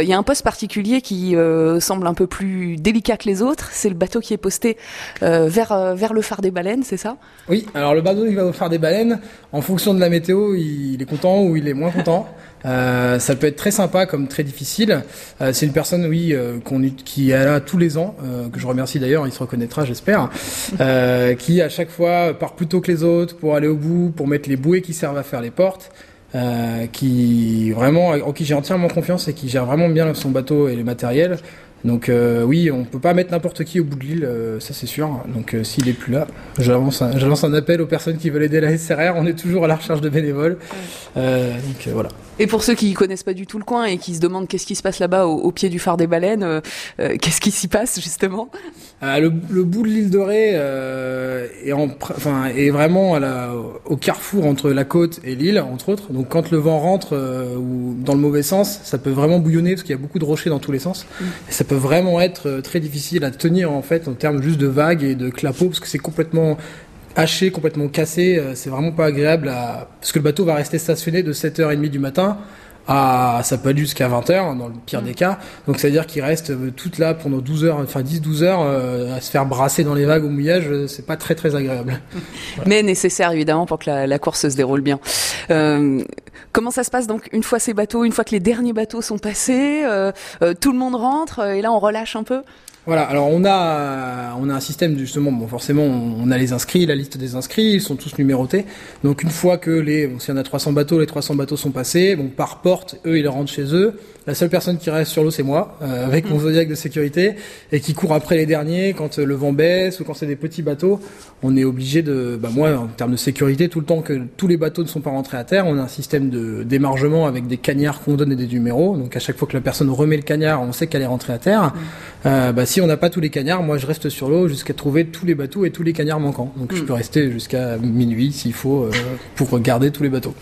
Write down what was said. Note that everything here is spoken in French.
Il y a un poste particulier qui semble un peu plus délicat que les autres. C'est le bateau qui est posté vers vers le phare des baleines, c'est ça? Oui. Alors le bateau qui va au phare des baleines, en fonction de la météo, il est content ou il est moins content. Euh, ça peut être très sympa comme très difficile. Euh, c'est une personne, oui, euh, qui est là tous les ans, que je remercie d'ailleurs, il se reconnaîtra, j'espère, qui à chaque fois part plus tôt que les autres pour aller au bout, pour mettre les bouées qui servent à faire les portes. Qui vraiment en qui j'ai entièrement confiance et qui gère vraiment bien son bateau et le matériel. Donc euh, oui, on peut pas mettre n'importe qui au bout de l'île, euh, ça c'est sûr. Donc euh, s'il est plus là, j'avance un, lance un appel aux personnes qui veulent aider la SRR. On est toujours à la recherche de bénévoles. donc voilà. Et pour ceux qui connaissent pas du tout le coin et qui se demandent qu'est-ce qui se passe là-bas au, pied du phare des baleines, qu'est-ce qui s'y passe justement? Le, bout de l'île de Ré est, en, enfin, est vraiment à la, au carrefour entre la côte et l'île, entre autres. Donc quand le vent rentre ou dans le mauvais sens, ça peut vraiment bouillonner parce qu'il y a beaucoup de rochers dans tous les sens. Mm. Et ça peut vraiment être euh, très difficile à tenir en fait en termes juste de vagues et de clapots parce que c'est complètement haché, complètement cassé. Euh, c'est vraiment pas agréable à... parce que le bateau va rester stationné de 7h30 du matin à ça peut aller jusqu'à 20h dans le pire des cas. Donc c'est à dire qu'il reste euh, toute là pendant 12 heures, enfin 10-12 heures à se faire brasser dans les vagues au mouillage, c'est pas très très agréable. Mais nécessaire évidemment pour que la, course se déroule bien. Comment ça se passe donc une fois ces bateaux, une fois que les derniers bateaux sont passés, tout le monde rentre et là on relâche un peu? Voilà, alors on a on a un système justement, bon forcément on a les inscrits, la liste des inscrits, ils sont tous numérotés. Donc une fois que les, bon, s'il y en a 300 bateaux, les 300 bateaux sont passés, bon par porte, eux ils rentrent chez eux. La seule personne qui reste sur l'eau c'est moi, euh, avec mon mm. zodiac de sécurité, et qui court après les derniers quand le vent baisse ou quand c'est des petits bateaux. On est obligé de, bah moi en termes de sécurité, tout le temps que tous les bateaux ne sont pas rentrés à terre, on a un système de démargement avec des cagnards qu'on donne et des numéros. Donc à chaque fois que la personne remet le cagnard, on sait qu'elle est rentrée à terre. Mm. Euh, bah, si on n'a pas tous les cagnards, moi je reste sur l'eau jusqu'à trouver tous les bateaux et tous les cagnards manquants. Donc je mm. peux rester jusqu'à minuit s'il faut euh, pour garder tous les bateaux.